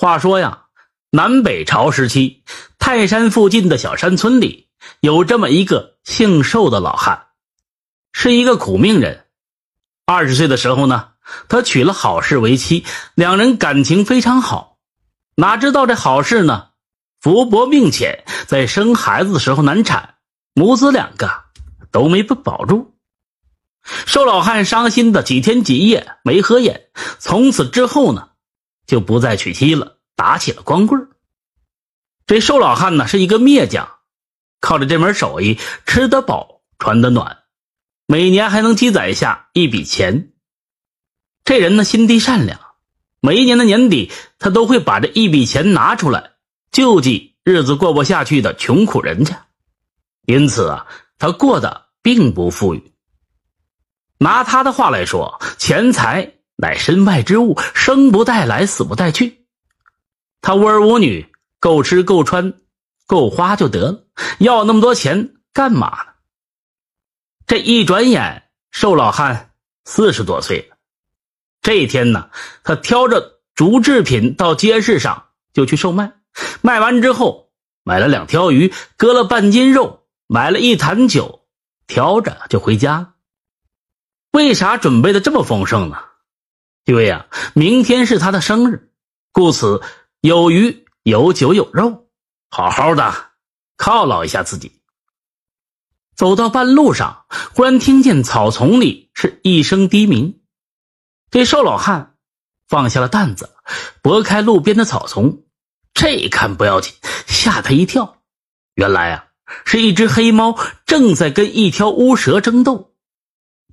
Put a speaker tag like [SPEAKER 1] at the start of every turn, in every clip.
[SPEAKER 1] 话说呀，南北朝时期，泰山附近的小山村里有这么一个姓寿的老汉，是一个苦命人。二十岁的时候呢，他娶了好事为妻，两人感情非常好。哪知道这好事呢，福薄命浅，在生孩子的时候难产，母子两个都没被保住。寿老汉伤心的几天几夜没合眼，从此之后呢，就不再娶妻了，打起了光棍这瘦老汉呢是一个篾匠，靠着这门手艺吃得饱，穿得暖，每年还能积攒下一笔钱。这人呢心地善良，每一年的年底，他都会把这一笔钱拿出来救济日子过不下去的穷苦人家，因此啊，他过得并不富裕。拿他的话来说，钱财乃身外之物，生不带来，死不带去。他无儿无女，够吃够穿够花就得了，要那么多钱干嘛呢？这一转眼，瘦老汉四十多岁了。这一天呢，他挑着竹制品到街市上就去售卖，卖完之后买了两条鱼，割了半斤肉，买了一坛酒，挑着就回家。为啥准备的这么丰盛呢？因为啊，明天是他的生日，故此有鱼有酒有肉，好好的犒劳一下自己。走到半路上，忽然听见草丛里是一声低鸣。这瘦老汉放下了担子，拨开路边的草丛，这一看不要紧，吓他一跳。原来啊，是一只黑猫正在跟一条乌蛇争斗。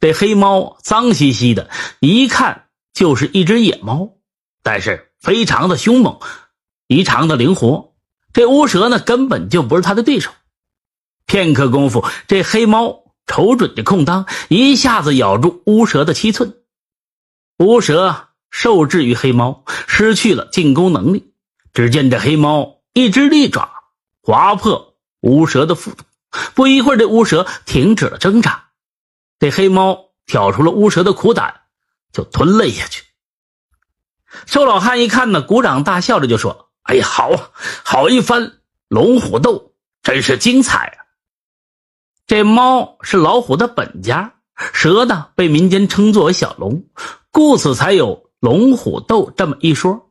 [SPEAKER 1] 这黑猫脏兮兮的，一看就是一只野猫，但是非常的凶猛，异常的灵活。这乌蛇呢，根本就不是他的对手。片刻功夫，这黑猫瞅准这空当，一下子咬住乌蛇的七寸。乌蛇受制于黑猫，失去了进攻能力。只见这黑猫一只利爪划破乌蛇的腹部，不一会儿，这乌蛇停止了挣扎。这黑猫挑出了乌蛇的苦胆，就吞了下去。寿老汉一看呢，鼓掌大笑着就说：“哎呀，好啊，好一番龙虎斗，真是精彩啊！”这猫是老虎的本家，蛇呢被民间称作为小龙，故此才有龙虎斗这么一说。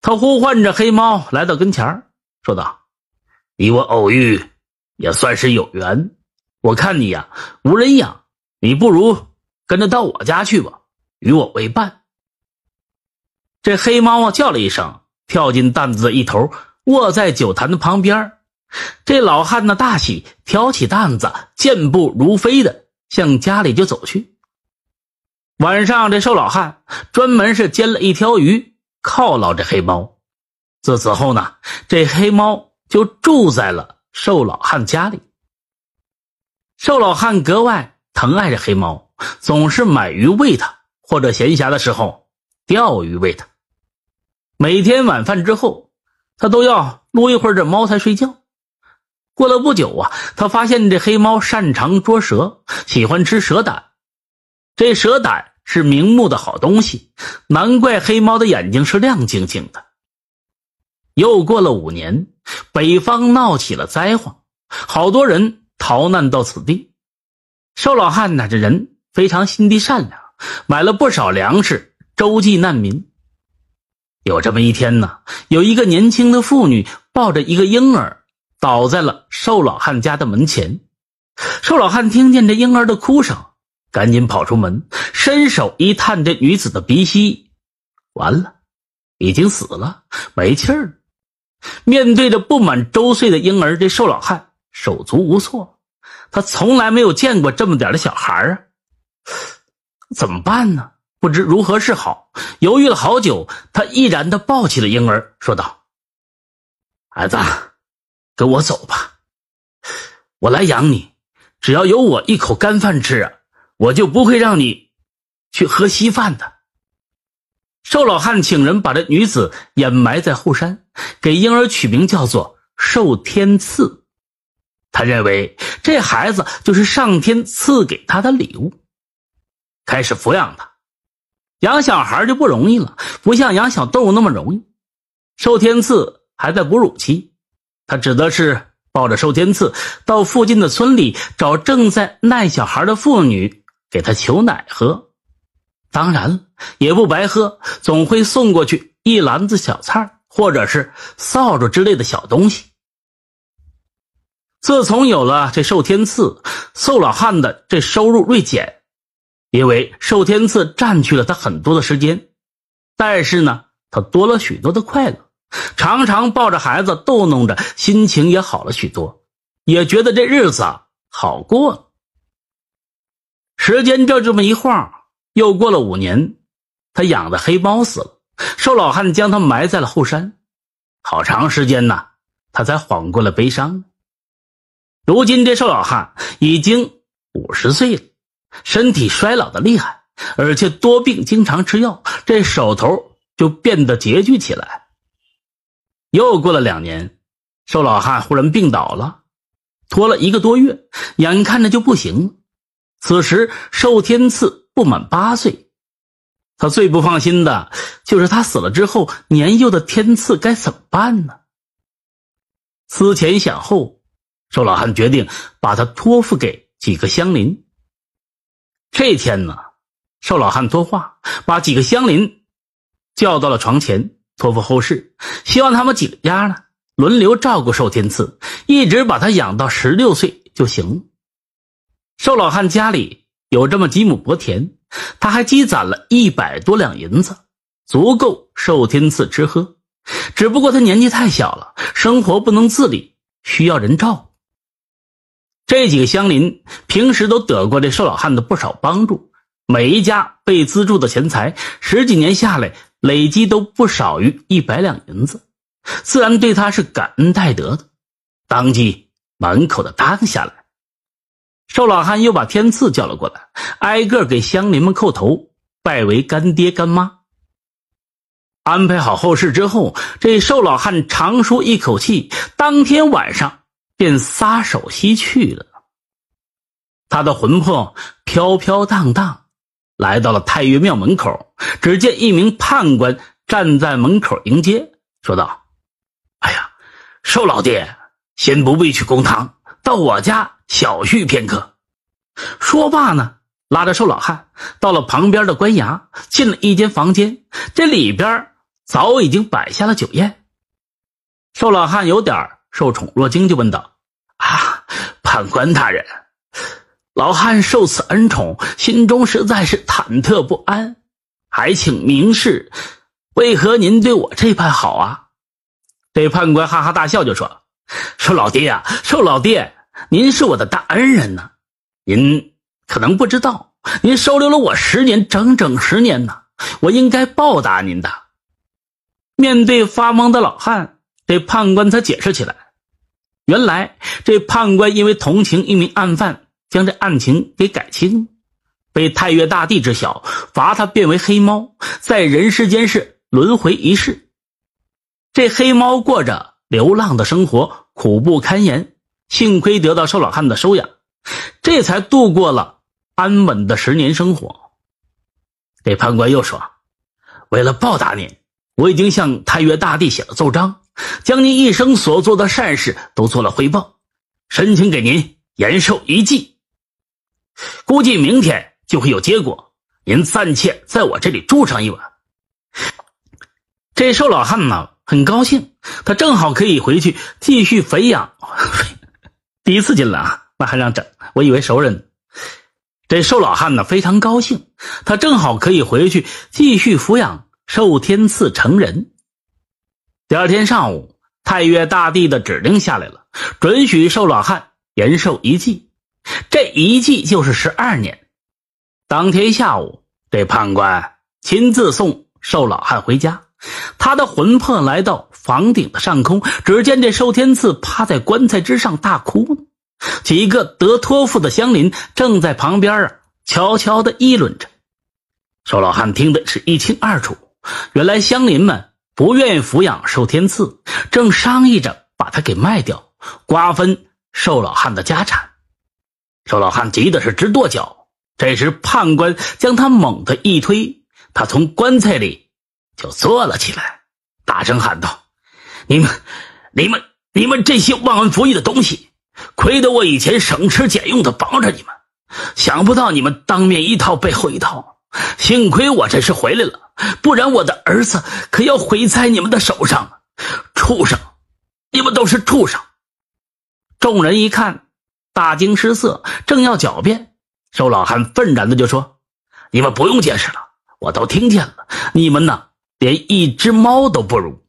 [SPEAKER 1] 他呼唤着黑猫来到跟前说道：“你我偶遇，也算是有缘。”我看你呀无人养，你不如跟着到我家去吧，与我为伴。这黑猫啊叫了一声，跳进担子的一头，卧在酒坛的旁边。这老汉呢大喜，挑起担子，健步如飞的向家里就走去。晚上，这瘦老汉专门是煎了一条鱼犒劳这黑猫。自此后呢，这黑猫就住在了瘦老汉家里。瘦老汉格外疼爱着黑猫，总是买鱼喂它，或者闲暇的时候钓鱼喂它。每天晚饭之后，他都要撸一会儿这猫才睡觉。过了不久啊，他发现这黑猫擅长捉蛇，喜欢吃蛇胆。这蛇胆是明目的好东西，难怪黑猫的眼睛是亮晶晶的。又过了五年，北方闹起了灾荒，好多人。逃难到此地，瘦老汉呢？这人非常心地善良，买了不少粮食周济难民。有这么一天呢，有一个年轻的妇女抱着一个婴儿倒在了瘦老汉家的门前。瘦老汉听见这婴儿的哭声，赶紧跑出门，伸手一探这女子的鼻息，完了，已经死了，没气儿。面对着不满周岁的婴儿，这瘦老汉。手足无措，他从来没有见过这么点的小孩啊！怎么办呢？不知如何是好。犹豫了好久，他毅然的抱起了婴儿，说道：“孩子，跟我走吧，我来养你。只要有我一口干饭吃啊，我就不会让你去喝稀饭的。”瘦老汉请人把这女子掩埋在后山，给婴儿取名叫做寿天赐。他认为这孩子就是上天赐给他的礼物，开始抚养他。养小孩就不容易了，不像养小动物那么容易。寿天赐还在哺乳期，他指的是抱着寿天赐到附近的村里找正在耐小孩的妇女给他求奶喝。当然了也不白喝，总会送过去一篮子小菜或者是扫帚之类的小东西。自从有了这寿天赐，寿老汉的这收入锐减。因为寿天赐占据了他很多的时间，但是呢，他多了许多的快乐，常常抱着孩子逗弄着，心情也好了许多，也觉得这日子好过了。时间就这么一晃，又过了五年，他养的黑猫死了，寿老汉将它埋在了后山，好长时间呢，他才缓过了悲伤。如今这寿老汉已经五十岁了。身体衰老的厉害，而且多病，经常吃药，这手头就变得拮据起来。又过了两年，寿老汉忽然病倒了，拖了一个多月，眼看着就不行了。此时寿天赐不满八岁，他最不放心的就是他死了之后，年幼的天赐该怎么办呢？思前想后，寿老汉决定把他托付给几个乡邻。这天呢，寿老汉托话，把几个乡邻叫到了床前，托付后事，希望他们几个家呢轮流照顾寿天赐，一直把他养到十六岁就行了。寿老汉家里有这么几亩薄田，他还积攒了一百多两银子，足够寿天赐吃喝。只不过他年纪太小了，生活不能自理，需要人照顾。这几个乡邻平时都得过这瘦老汉的不少帮助，每一家被资助的钱财，十几年下来累积都不少于一百两银子，自然对他是感恩戴德的，当即满口的答应下来。瘦老汉又把天赐叫了过来，挨个给乡邻们叩头，拜为干爹干妈。安排好后事之后，这瘦老汉长舒一口气，当天晚上。便撒手西去了。他的魂魄飘飘荡荡，来到了太岳庙门口。只见一名判官站在门口迎接，说道：“哎呀，寿老爹，先不必去公堂，到我家小叙片刻。”说罢呢，拉着寿老汉到了旁边的官衙，进了一间房间。这里边早已经摆下了酒宴。寿老汉有点受宠若惊，就问道：“啊，判官大人，老汉受此恩宠，心中实在是忐忑不安，还请明示，为何您对我这般好啊？”这判官哈哈大笑，就说：“说老爹呀，说老爹，您是我的大恩人呢，您可能不知道，您收留了我十年，整整十年呢，我应该报答您的。”面对发懵的老汉，这判官才解释起来。原来这判官因为同情一名案犯，将这案情给改清，被太岳大帝知晓，罚他变为黑猫，在人世间是轮回一世。这黑猫过着流浪的生活，苦不堪言。幸亏得到寿老汉的收养，这才度过了安稳的十年生活。这判官又说：“为了报答您，我已经向太岳大帝写了奏章。”将您一生所做的善事都做了汇报，申请给您延寿一季。估计明天就会有结果，您暂且在我这里住上一晚。这寿老汉呢很高兴，他正好可以回去继续肥养。第一次进来啊，那还让整？我以为熟人。这寿老汉呢非常高兴，他正好可以回去继续抚养寿天赐成人。第二天上午，太岳大帝的指令下来了，准许寿老汉延寿一季。这一季就是十二年。当天下午，这判官亲自送寿老汉回家。他的魂魄来到房顶的上空，只见这寿天赐趴在棺材之上大哭呢。几个得托付的乡邻正在旁边啊，悄悄的议论着。寿老汉听得是一清二楚，原来乡邻们。不愿意抚养寿天赐，正商议着把他给卖掉，瓜分寿老汉的家产。寿老汉急的是直跺脚。这时判官将他猛地一推，他从棺材里就坐了起来，大声喊道：“你们，你们，你们这些忘恩负义的东西！亏得我以前省吃俭用的帮着你们，想不到你们当面一套背后一套。幸亏我这是回来了，不然我的儿子可要毁在你们的手上！畜生，你们都是畜生！”众人一看，大惊失色，正要狡辩，瘦老汉愤然的就说：“你们不用解释了，我都听见了。你们呢，连一只猫都不如。”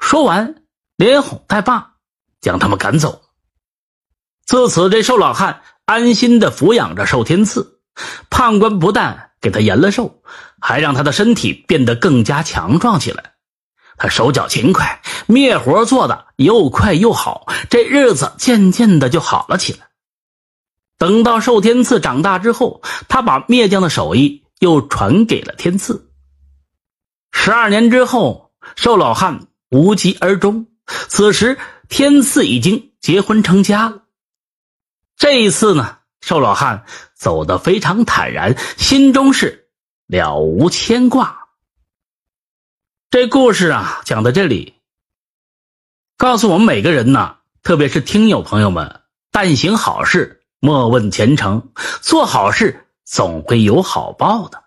[SPEAKER 1] 说完，连哄带骂，将他们赶走。自此，这瘦老汉安心的抚养着寿天赐。判官不但给他延了寿，还让他的身体变得更加强壮起来。他手脚勤快，灭活做的又快又好，这日子渐渐的就好了起来。等到寿天赐长大之后，他把灭匠的手艺又传给了天赐。十二年之后，寿老汉无疾而终。此时，天赐已经结婚成家了。这一次呢，瘦老汉走得非常坦然，心中是了无牵挂。这故事啊，讲到这里，告诉我们每个人呐，特别是听友朋友们，但行好事，莫问前程，做好事总会有好报的。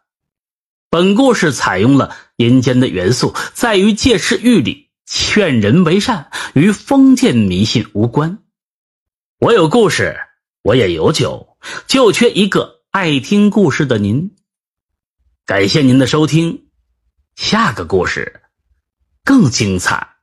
[SPEAKER 1] 本故事采用了阴间的元素，在于借势喻理，劝人为善，与封建迷信无关。我有故事，我也有酒，就缺一个爱听故事的您。感谢您的收听。下个故事更精彩。